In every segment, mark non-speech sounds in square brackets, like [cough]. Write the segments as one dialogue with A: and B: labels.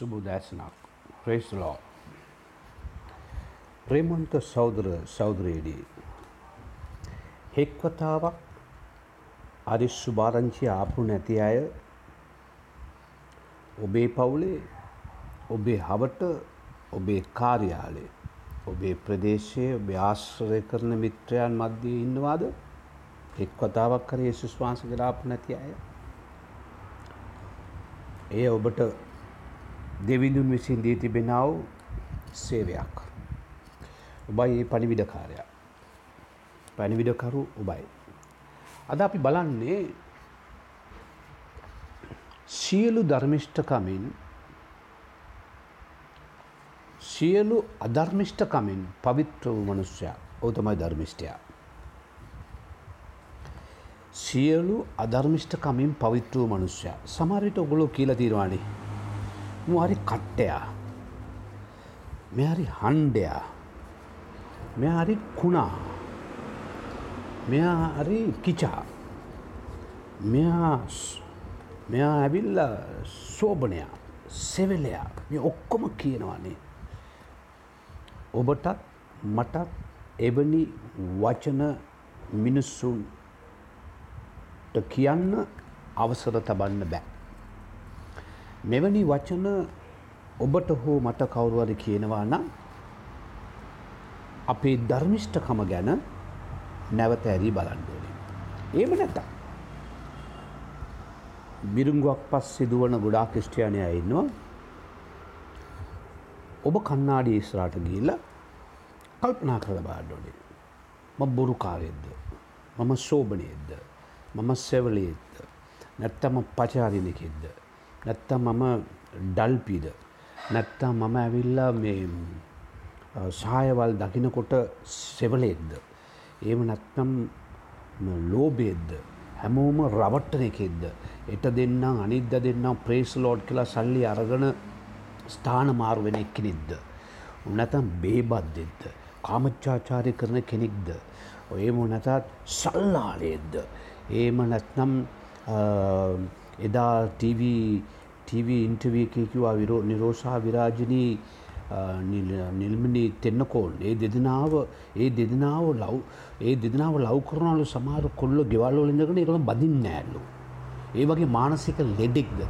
A: සුබුදෑසනක් ප්‍රේස්ලෝ ප්‍රේමන්ත සෞදර සෞදරයේදී හෙක්වතාවක් අරි සුභාරංචි ආපු නැති අය ඔබේ පවුලේ ඔබේ හවට ඔබේ කාර්යාලේ ඔබේ ප්‍රදේශයේ ඔබ ආශ්‍රය කරන මිත්‍රයන් මධ්‍යයේ ඉන්නවාද? එක්වතාවක් කර යේසුස් වහන්සේ ගලාපු නැති අය. එය ඔබට දෙවිඳුන් විසින් දී තිබෙනා වූ සේවයක්. ඔබයි ඒ පණිවිඩකාරයා. පණිවිඩකරු ඔබයි. අද අපි බලන්නේ සියලු ධර්මිෂ්ඨකමින් සියලු අධර්මිෂ්ඨකමින් පවිත්‍ර වූ මනුෂ්‍යයා ඔහු තමයි ධර්මිෂ්ඨයා. සියලු අධර්මිෂ්ඨකමින් පවිත්‍ර වූ මනුෂ්‍යයා. සමහර විට ඔයගොල්ලෝ කියලා තියෙනවානේ හරි කට්ටයා. මෙ හරි හන්ඩයා මෙ හරි කුණා. මෙයා හරි කිචා මෙයා මෙයා ඇවිල්ල සෝභනයා සෙවෙලයා. මේ ඔක්කොම කියනවානේ. ඔබටත් මටත් එවැනි වචන මිනිස්සුන්ට කියන්න අවසර තබන්න බෑ. මෙවැනි වචන ඔබට හෝ මට කවුරුවද කියනවා නම් අපේ ධර්මිෂ්ඨකම ගැන නැවත ඇරී බලන්ඩෝලින්. ඒම නැත. බිරුංගුවක් පස් සිදුවන ගොඩා ක්‍රස්ටයානය ඉන්නවා ඔබ කන්නාඩි ඉස්රාට ගීල කල්පනා කළ බාඩ්ඩෝලින්. ම බොරු කාරයෙද්ද. මම සෝභනයෙද්ද. මම සෙවලයෙද්ද. නැත්තම පචාරිණකෙද්ද. නැත්තම් මම ඩල්පිද නැත්තම් මම ඇවිල්ලා මේ සායවල් දකිනකොට සෙවලෙක්ද ඒම නැත්නම් ලෝබේද්ද හැමෝම රවට්ටන එකෙක්ද එට දෙන්නම් අනිද්ද දෙන්නම් ප්‍රේස් ලෝඩ් කියලා සල්ලි අරගන ස්ථාන මාරුවෙන එක්කෙනෙක්ද? උනැතම් බේබද්දෙද්ද කාමච්චාචාරය කරන කෙනෙක්ද? ඔයම නැතත් සල්ලාලයේද්ද ඒම නැත්නම් එදා TV TV ඉන්ටර්විය එකේ කිව්වා විරෝ නිරෝෂා විරාජිනී නිල්මනී තෙන්නකෝල් ඒ දෙදෙනාව ඒ දෙදෙනාව ලව් ඒ දෙදෙනාව ලව් කරනවලු සමහර කොල්ලෝ ගෙවල් වල ඉඳගෙන ඒගොල්ලෝ බදින්නේ නෑලු. ඒ වගේ මානසික ලෙඩෙක්ද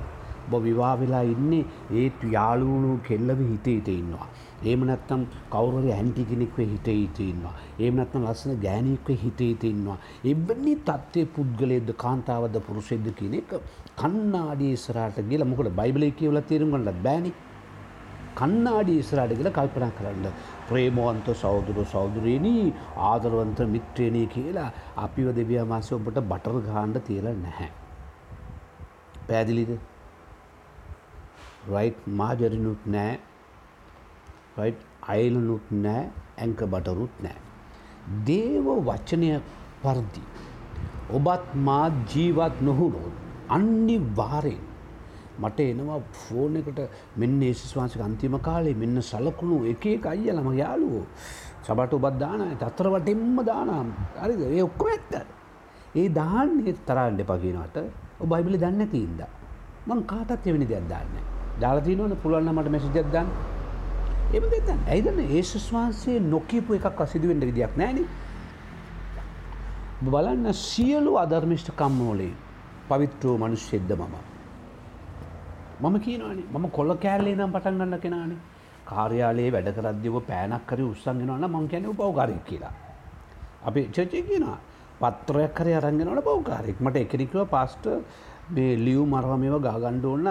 A: ඔබ විවාහ වෙලා ඉන්නේ ඒ යාළුවෝ කෙල්ලව හිතේ හිතේ ඉන්නවා. එහෙම නැත්නම් කවුරු හරි ඇන්ටි කෙනෙක් වෙ හිතේ හිතේ ඉන්නවා. එහෙම නැත්නම් ලස්සන ගෑණියෙක් වෙ හිතේ හිතේ ඉන්නවා. එබ්බනි තත්ත්වයේ පුද්ගලයේද කාන්තාවද පුරුෂයෙක්ද කියන එක කන්නාඩි ඉස්සරහට ගිහලා මොකද බයිබලයේ කියවලා තේරුම් ගන්නත් බෑනේ. කන්නාඩි ඉස්සරහට ගිහලා කල්පනා කරන්න. ප්‍රේමවන්ත සහෝදර සහෝදරියනි ආදරවන්ත මිත්‍රයනි කියලා අපිව දෙවියන් වහන්සේ ඔබට බටර් ගහන්න තියලා නැහැ. පැහැදිලිද? රයිට් මාජරිනුත් නෑ රයිට් අයිලනුත් නෑ ඇංක බටරුත් නෑ. දේව වචනය පරදි. ඔබත් මාත් ජීවත් නොහුණොත් අන්නි වාරෙන් මට එනවා ෆෝන එකට මෙන්න ඒසිස් වහන්සක අන්තිම කාලේ මෙන්න සලකුණු එක එක අයිය ළම යාලුවෝ සබට ඔබත් දාන තත්තර වටෙන්ම දානම් හරිද? ඒ ඔක්කොම ඇත්ත. ඒ දාන්නේ තරන්න එපකිනට ඔබ බයිබලි දන්න තිීන්ද මං කාටත් එවැනි දෙයක් දාන්නේ දාලතිනවන පුළුවන්න මට මැසිජත් දන්න. එම දෙතන් ඇයිදන්න ඒසුස් වහන්සේ නොකීපු එකක් අසිදුවෙන්ට විදියක් නෑන බලන්න සියලු අධර්මිෂ්ට කම්මෝලේ පවිත්‍රෝ මනුෂ්‍යෙද්ද මම? මම කියනවානේ. මම කොල්ල කෑල්ලේ නම් පටන් ගන්න කෙනානේ. කාර්යාලයේ වැඩ කරද්දිව පෑනක් කරි උත්සන්ගෙනවන මං කියන පවකාරයක් කියලා. අපි චචය කියනවා. පත්‍රයක් කරය අරගෙනවන පවකාරෙක් මට එකෙනෙක්ව පස්ට මේ ලියව් මරවමව ගාගණ්ඩ ඕන්න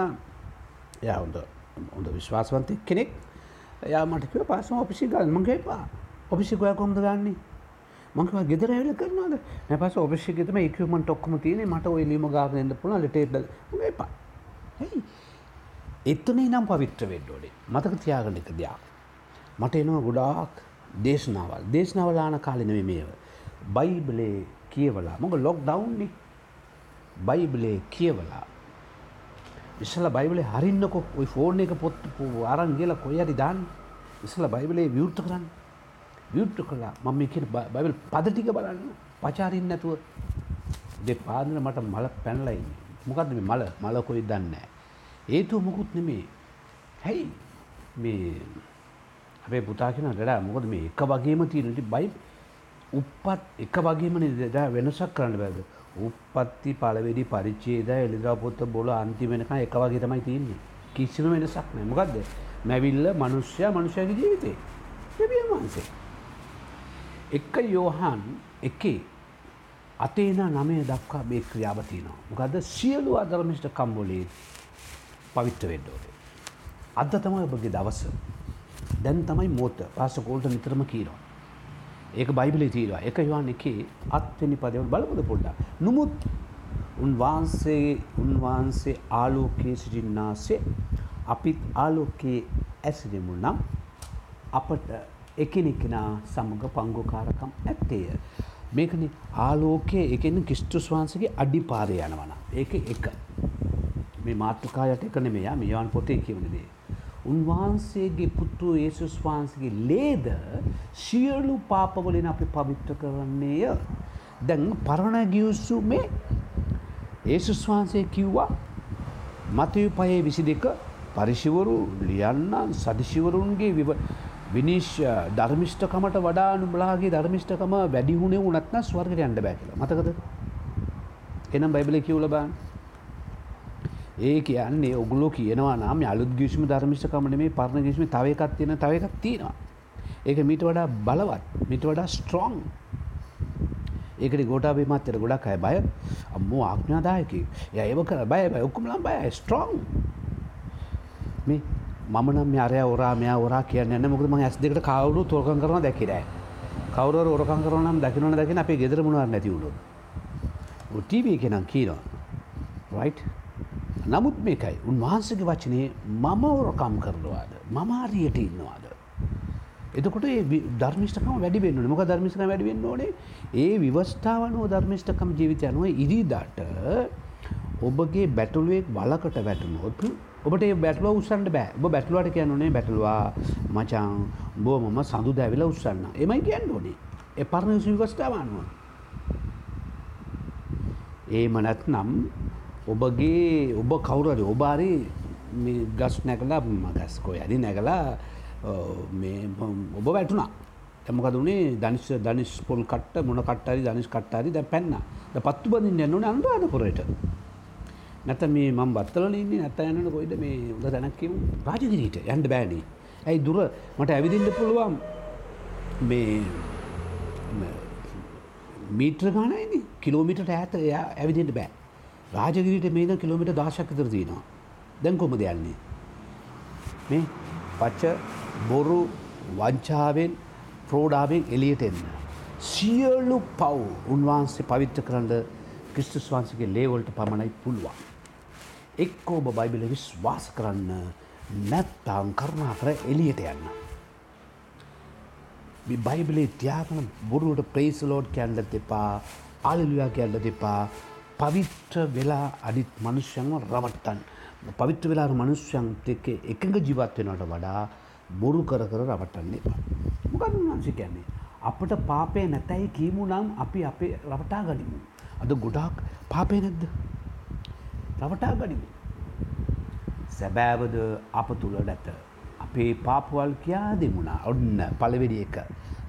A: ය හොඳ හොඳ විශ්වාසවන්තය කෙනෙක් එයා මටකිව පස්සම ඔපිසි ගල් මගේ පා ඔපිසිකය කොම්ද ගන්නේ? මංකව ගෙදර ඇවිල කරනවාද? නැපස ඔපිසිකතම එකමට ඔක්කම තියන මට ඔය ලීම ගාරනයට පුළ ලටේද එපා. එත්තනේ නම් පවිත්‍ර වෙඩ්ඩෝඩේ මතක තියාගන්න එක දෙයක්. මට එනවා ගොඩාක් දේශනාවල්. දේශනාවලාන කාලෙනවේ මේව. බයිබලේ කියවලා. මොක ලොක් ඩවන්්නි බයිබලේ කියවලා ඉස්සල බයිබලේ හරින්නකො. ඔයි ෆෝර්න එක පොත් අරන් කියලා කොයරි දාන්න. ඉස්සල බයිබලේ විවෘත කරන්න. විවෘත කලා මම කියන බයිබල් පද ටික බලන්න. පචාරින් නැතුව. දෙ පාදන මට මල පැනලයි මොකක්ද මේ මල? මල කොයි දන්නේ ඒතුව මොකුත් නෙමේ හැයි මේ අපේ පුතා කෙන ඩඩා මොකද මේ එක වගේම තියෙනට බයි උපත් එක වගේම නිදා? වෙනසක් කරන්න බැද? උපත්ති පලවෙඩි පරිච්චේද එළිදා පොත්ත බොල අන්තිමෙනක එක වගේ තමයි තියන්නේ. කිසිම වෙනසක් නෑ. මොකක්ද මැවිල්ල මනුෂ්‍යයා මනුෂ්‍යගේ ජීවිතේ. දෙවියන් වහන්සේ. එක්ක යෝහන් එකේ අතේන නමය දක්වා මේ ක්‍රියාවතිනවා මොකද සියලු අධර්මිෂ්ට කම්බොලේ පවිත්‍ර වෙඩ්ඩෝට අද තමයි ඔබගේ දවස. දැන් තමයි මෝත පාසකෝල්ට නිතරම කීනවා ඒක බයිබලි තීරවා එක යවාන් එකේ අත්වෙනි පදවල් බලපුද පොඩ්ඩා නොමුත් උන්වහන්සේ උන්වහන්සේ ආලෝකයේ සිටින්නාසේ අපිත් ආලෝකයේ ඇසිරෙමු නම් අපට එකනෙකෙනා සමඟ පංගුකාරකම් ඇත්තේය. මේකන ආලෝකය එකන කිස්තුස් වහන්සගේ අඩි පාරය යනවන. ඒක එක මේ මාතෘකායට එක නෙමයා මේවාන් පොතේ කියවනදේ. උන්වහන්සේගේ පුත්තු ඒසුස් වහන්සගේ ලේද සියලු පාපවලින් අපි පවිත්‍ර කරන්නේය. දැන් පරණ ගියුස්සු මේ ඒසුස් වහන්සේ කිව්වා මතයු පයේ විසි දෙක පරිශිවරු ලියන්න සදිශිවරුන්ගේ විනිශ්‍ය ධර්මිෂ්ඨකමට වඩා නුඹලාගේ ධර්මිෂ්ඨකම වැඩි වුණේ උනත්න ස්වර්ගයට යන්න බෑ කියලා. මතකද? එනම් බයිබලේ කියවල බලන්න. ඒ කියන්නේ ඔගොල්ලෝ කියනවා නම් අලුත් ගිවිසුම ධර්මිෂ්ඨකම නෙමෙයි පරණ ගිවිසුම තව එකක් තියෙන තව එකක් තියෙනවා. ඒක මීට වඩා බලවත්, මීට වඩා ස්ට්‍රොං. ඒකට ගෝඨාභය මාත්‍යට ගොඩක් අය බය. අම්මෝ ආඥාදායකයි. එයා ඒව කර බය බය ඔක්කොමලම් බයයි ස්ට්‍රොං. මේ මම නම් අරය ඔරා මෙයා ඔරා කියන්න න්න මොකද ම ඇස් දෙකට කවුරු තෝකන් කරන දැකිරෑ කවර ඔරකන් කරනම් දකිනන දකින අපේ ගෙදර මුණුව නැතිවුණු ටීවී කෙනම් කියනවා රයි් නමුත් මේකයි. උන්වහන්සගේ වචනය මම ඔරකම් කරනවාද? මම ආරියට ඉන්නවාද? එතකොට ධර්මිෂ්ටකම වැඩි වෙන්න මොක ධර්මිෂක වැඩි වෙන්න ඕනේ? ඒ විවස්ථාවනුව ධර්මිෂ්ටකම් ජීවිතය අනුව ඉරිදාට ඔබගේ බැටුලුවෙක් වලකට වැටුණොත් ඔබට බැටලුව උත්සන්ට බෑ. ඔබ බැටලුවට කියන්නුනේ බැටලවා මචං බෝ මම සඳු දැවිල උත්සන්න එමයි කියන්න ඕනේ. එ පරණ සිවිවස්ථාවන්නුව ඒ මනත් නම් ඔබගේ ඔබ කවුරරි ඔබාරි ගස් නැකලා ගස්කෝ යදි නැකලා ඔබ වැටුණා. එමකද වනේ දනිශ දනිස් පොල් කට මොන කට්ටරි දනිස් කට්ටරි ද පැන්න. ද පත්තු බඳින් යන්නන අනුරාධපුරයට. නැත මේ මං බත්තල ඉන්නේ නැත යන්නට කොයිද මේ උද දැනක්කම රාජගිරීට යන්ඩ බෑනේ ඇයි දුර? මට ඇවිදින්න පුළුවන් මේ මීට්‍ර ගානයින කිලෝමිට ඇත එයා ඇවිදිට බෑ. රාජගිරිට මේද කිලෝමිට දාශක්තර තියෙනවා දැන් කොම දෙයන්නේ මේ පච්ච බොරු වංචාවෙන් ප්‍රෝඩාවෙන් එලියට එන්න. සියලු පව් උන්වහන්සේ පවිත්‍ර කරන්න ක්‍රිස්තුස් වහන්සගේ ලේවලට පමණයි පුළුවන්. එක්ක ඔබ බයිබිල විශ්වාස කරන්න නැත්තාම් කරුණා කර එලියට යන්න. බයිබලේ තියාගන බොරුවට ප්‍රේසලෝඩ් කැන්ඩ එපා ආලිලයා කැල්ල දෙපා පවිත්‍ර වෙලා අඩිත් මනුෂ්‍යන්ව රවට්ටන් පවිත්‍ර වෙලා මනුෂ්‍යන්ත එක එකඟ ජීවත්වෙනට වඩා බොරු කර කර රවටන්න එපා. මොකද උන්වහන්සේ කියන්නේ අපට පාපය නැතැයි කීමු නම් අපි අපේ රවටා ගනිමු. අද ගොඩාක් පාපය නැද්ද. රවටා ගනිමු. සැබෑවද අප තුළ නැත. අපේ පාපවල් කියා දෙමුණා ඔන්න පළවෙඩි එක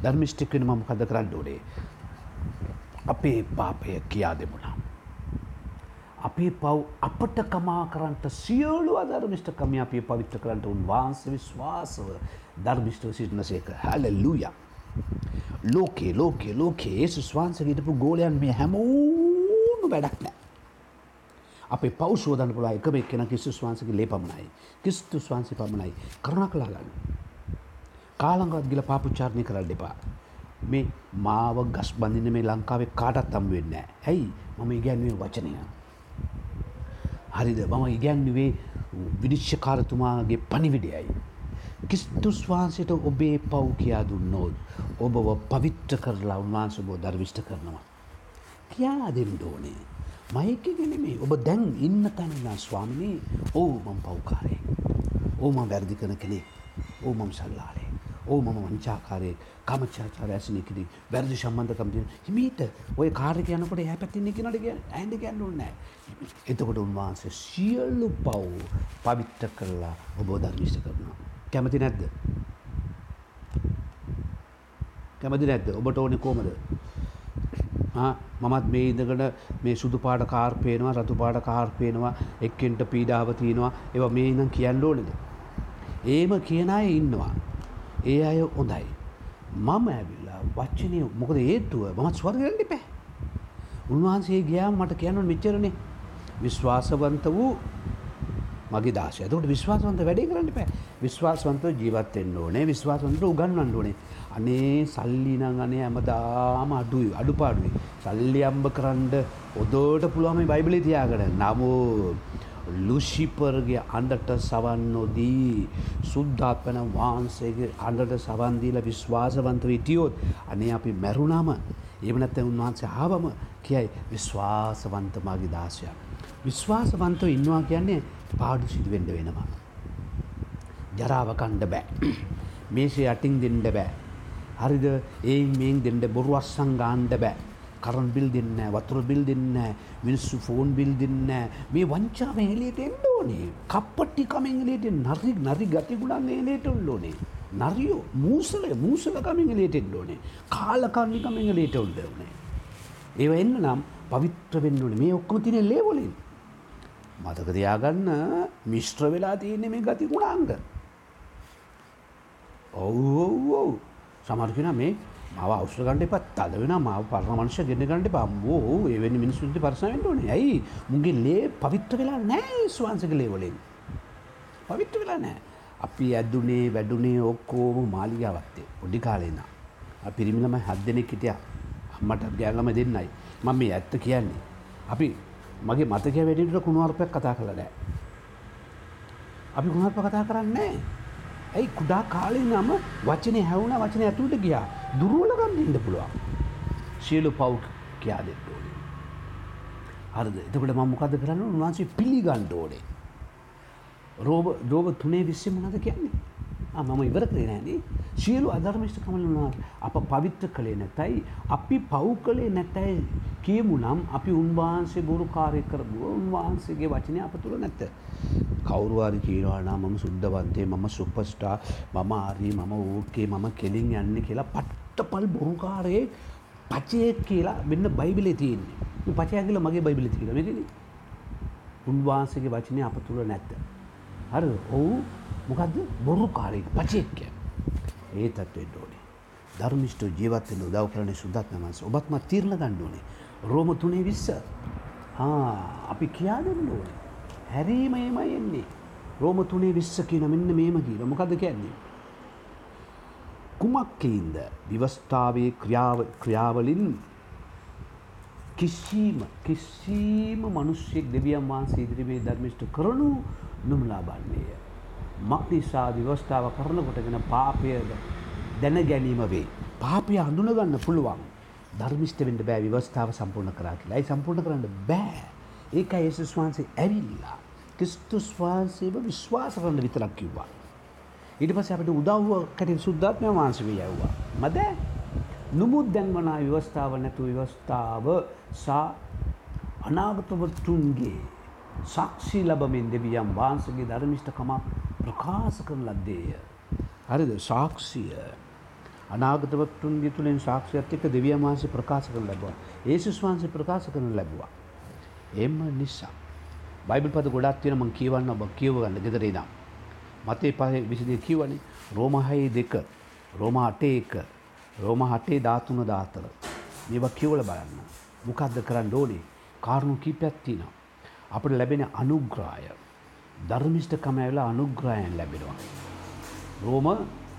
A: ධර්මිෂ්ටික්වෙන මම කද කරන්න ඕනේ. අපේ පාපය කියා දෙමුණා. අපේ පව් අපට කමා කරන්ට සියලු අධර්මිෂ්ඨකම අපේ පවිත්‍ර කරන්නට උන්වහන්ස විශ්වාසව ධර්මිෂ්ඨව සිටිනසේක හැල ලූය. ලෝකේ ලෝකේ ලෝකේ ඒසුස් වහන්සේ හිටපු ගෝලයන් මේ හැමෝම වැඩක් නෑ. අපේ පෞෂෝධන පුලා එකම එක්කෙන කිස්තුස් වහන්සගේ ලේ පමණයි. කිස්තුස් වහන්සේ පමණයි කරුණ කලා ගන්න. කාලංගත් ගිල පාපුච්චාරණය කරන්න දෙපා. මේ මාව ගස් බඳින්න මේ ලංකාවේ කාටත් තම් වෙන්න ඇයි මම ඉගැන්වේ වචනය. හරිද මම ඉගැන්නුවේ විනිශ්්‍යකාරතුමාගේ පනිවිඩයයි. කිස්තුස් වහන්සේට ඔබේ පව් කියා දුන්නෝත් ඔබව පවිත්‍ර කරලා උන්වහන්ස බෝ දර්විෂ්ට කරනවා. කියා දෙන්න ඕනේ. මයකගෙනෙමේ ඔබ දැන් ඉන්න තැනනා ස්වාමිනී ඕ මම් පව්කාරේ. ඕ මං වැරදි කන කෙනෙ ඕ මම් සල්ලාලේ ඕ මම වංචාකාරය කමචාචාර ඇසනකිරි වැරදි සම්බන්ධකම් තියෙන. හිමීට ඔය කාරක යනකොට හැ පැතින්නේ කෙනට කිය ඇන්ඩ කියන්න නෑ එතකොට උන්වහන්සේ සියල්ලු පව් පවිත්ත කරලා ඔබෝ ධර්මිෂ්ට කරනවා. කැමති නැද්ද? කැමති නැද්ද? ඔබට ඕනෙ කෝමද මමත් මේ ඉඳකට මේ සුදු පාට කාර්පයනවා රතු පාට කාර්පයනවා එක්කෙන්ට පීඩාව තියෙනවා. ඒව මේ ඉනම් කියන්න ඕනෙද? ඒම කියන අය ඉන්නවා. ඒ අය හොඳයි. මම ඇවිල්ලා වච්චනය මොකද ඒත්තුව මත් ස්වර්ගරට පැ උන්වහන්සේ ගියාම මට කියන්නු මෙච්චරනේ. විශ්වාසවන්ත වූ මගේ දාශය ඇතකට විශ්වාසවන්ත වැඩේ කරන්න පෑ විශ්වාසවන්ත ජීවත්වෙන්න ඕනේ. විශ්වාසවන්ත උගන්වන්න ඕනේ. අනේ සල්ලි නං අනේ ඇමදාම අඩුයි අඩුපාඩුයි. සල්ලි අම්බ කරන්ඩ ඔදෝට පුළුවම බයිබලි තියාගට නමෝ ලුෂිපර්ගේ අන්ඩට සවන් නොදී සුද්ධාත්වන වහන්සේගේ අන්ඩට සවන්දීල විශ්වාසවන්ත විටියෝත් අනේ අපි මැරුණාම එමනැත්ත උන්වහන්සේ ආවම කියයි විශ්වාසවන්තමාගේ දාසයක්. විශ්වාසවන්තව ඉන්නවා කියන්නේ පාඩු සිදුවෙන්ඩ වෙනවා. ජරාව කණ්ඩ බෑ. [clears throat] මේසේ අටින් දෙන්ඩ බෑ. හරිද ඒ මේන් දෙන්ඩ බොරුවස්සං ගාන්ඩ බෑ. කරන් බිල් දෙන්න වතුර බිල් දෙන්න මිනිස්සු ෆෝන් බිල් දෙන්න මේ වංචාව එලියට එන්න ඕනේ. කප්පට්ටි කමෙන් එලියට නරි නරි ගතිගුණන් එලියට ඔල්ලෝනේ නරියෝ මූසල මූසල කමෙන් එලියට එන්න ඕනේ. කාලකන්ණි කමෙන් එලියට ඔල්ල ඕනේ. ඒව එන්න නම් පවිත්‍ර වෙන්න ඕනේ. මේ ඔක්කොම තියෙන ලේ වලින්. මතක තියාගන්න මිශ්‍ර වෙලා තියෙන්නේ මේ ගතිගුණාංග ඔව් ඔව් ඔව්. සමහර කෙනා මේ මව අවශ්‍ය ගන්න එපා තද වෙන මාව පරණ මනුෂ්‍ය ගෙන්න ගන්න එපා අම්මෝ එවැනි මිනිස්සුන්ට පරිස්සම් වෙන්න ඕනේ. ඇයි? මුගේ ලේ පවිත්‍ර වෙලා නැහැ ස්වාංශක ලේ වලින්. පවිත්‍ර වෙලා නැහැ. අපි ඇදුනේ වැඩුනේ ඔක්කොම මාලිගාවත් පොඩි කාලේ ඉඳන්. අපි පිරිමි ළමයි හත් දෙනෙක් හිටියා. අම්මට ගෑනු ළමයි දෙන්නයි. මම මේ ඇත්ත කියන්නේ. අපි මගේ මතකය වැඩිට කුණුවarpයක් කතා කරලා නැහැ. අපි කුණුවarp කතා කරන්නේ නැහැ. ඇයි කුඩා කාලේ නම වචනේ හැවුණ වචන ඇතුළට ගියා දුරුවලගන්න ඉන්න පුළුවන්. සියලු පව් කියා දෙන්න ඕනේ. හරිද? එතකොට මම මොකද කරන්න? උන්වහන්සේ පිළිගන්න ඕනේ. රෝබ රෝබ තුනේ විශ්සේ මොනවද කියන්නේ? මම ඉවර කරේ නෑනේ සියලු අධර්මිෂ්ඨ කමලනවා අප පවිත්‍ර කළේ නැතයි අපි පව් කළේ නැතයි කියමු නම් අපි උන්වහන්සේ බොරු කාර්ය කරමු උන්වහන්සේගේ වචනය අප තුළ නැත. කවුරුවාරි කියනවානා මම සුද්ධවන්තේ මම සුපස්ටා මම ආරී මම ඕකේ මම කෙලින් යන්න කියලා පට්ටපල් බොරුකාරයේ පචයෙක් කියලා වෙන්න බයිබිලේ තියෙන්නේ. පචය කියලා මගේ බයිබිලි කියලා මෙතිනි උන්වහන්සේගේ වචනය අප තුළ නැත්ත හරි. ඔවු. මොකක්ද බොරුකාරයෙක් පචයෙක්ය ඒ තත්වෙන්න ඕනේ. ධර්මිෂ්ට ජීවත්වෙන උදව් කරන සුදත් නමස් ඔබත්ම තීරණ ගන්න ඕනේ. රෝම තුනේ විස්ස. අපි කියා දෙන්න ඕනේ. හැරීම එමයි එන්නේ. රෝම තුනේ විස්ස කියන මෙන්න මේම කියල. මොකද කියන්නේ. කුමක්කයින්ද විවස්ථාවේ ක්‍රියාවලින් කිසිීම කිසිීම මනුෂ්‍යෙක් දෙවියන් වහන්සේ ඉදිරිවේ ධර්මිෂ්ට කරනු නොමලා බන්නේය. මක් නිසා විවස්ථාව කරනකොටගෙන පාපයද දැන ගැනීම වේ. පාපය හඳුනගන්න පුළුවන් ධර්මිෂ්ට වෙන්ට බෑ විවස්ථාව සම්පූර්ණ කරා කියලා යි සම්පූර්ණ කරන්න බෑ. ඒක ඒසුස් වහන්සේ ඇවිල්ලා ක්‍රිස්තුස් වහන්සේව විශ්වාස කරන්න විතරක් කිව්වා. ඊට පස්සේ අපිට උදව්ව කටින් සුද්ධාත්මය වහන්සේ යවුවා. මද නුමුත් දැන්වනා ව්‍යවස්ථාව නැතු ව්‍යවස්ථාව සා අනාගතවතුන්ගේ සාක්ෂි ලබමින් දෙවියම් වහන්සගේ ධර්මිෂ්ඨකමක් ප්‍රකාශ කරන ලද්දේය. හරිද සාක්ෂිය අනාගතවත්තුන්ගේ තුළින් සාක්ෂයත් එක්ක දෙවියන් වහන්සේ ප්‍රකාශ කරන ලැබවා. ඒසුස් වහන්සේ ප්‍රකාශ කරන ලැබවා. එම නිසා බයිබල් පද ගොඩක් තියෙන මං කියවන්න ඔබ කියව ගන්න ගෙදර ඉඳන්. මතේ පහේ 22 කියවනේ රෝම 6 2 රෝම 8 1 රෝම 8 13 14 මේවා කියවලා බලන්න. මොකද්ද කරන්න ඕනේ? කාරණු කීපයක් තියෙනවා. අපිට ලැබෙන අනුග්‍රහය ධර්මිෂ්ඨකම ඇවිල්ලා අනුග්‍රහයෙන් ලැබෙනවා. රෝම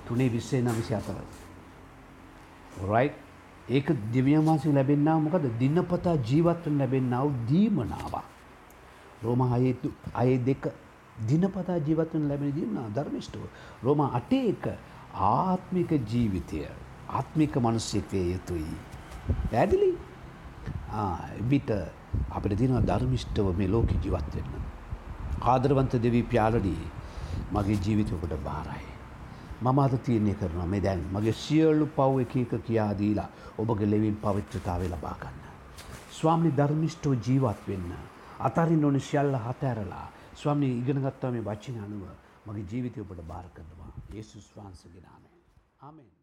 A: 3:20 24 right ඒක දිව්‍යන් වහන්සේ ලැබෙන්නා මොකද දිනපතා ජීවත් වෙන්න ලැබෙන්නා වූ දීමනාවක්. රෝම 6 අය දෙක දිනපතා ජීවත් වෙන්න ලැබෙන දීමනා ධර්මිෂ්ඨව. රෝම 8 එක ආත්මික ජීවිතය ආත්මික මිනිස්සෙක් වේ යුතුයි. පැහැදිලි? ආ විත අපිට තියෙනවා ධර්මිෂ්ඨව මේ ලෝකෙ ජීවත් වෙන්න. ආදරවන්ත දෙවි පියාණනි මගේ ජීවිතය ඔබට බාරයි. මම අද තීරණය කරනවා මේ දැන් මගේ සියලු පව් එක එක කියා දීලා ඔබගේ ලෙවින් පවිත්‍රතාවය ලබා ගන්න. ස්වාමිනි ධර්මිෂ්ඨව ජීවත් වෙන්න. අතරින් ඕන සියල්ල හතෑරලා ස්වාමිනී ඉගෙනගත්තා මේ වචන අනුව මගේ ජීවිතය ඔබට බාර කරනවා. යේසුස් වහන්සේගේ නාමයෙන්. ආමෙන්.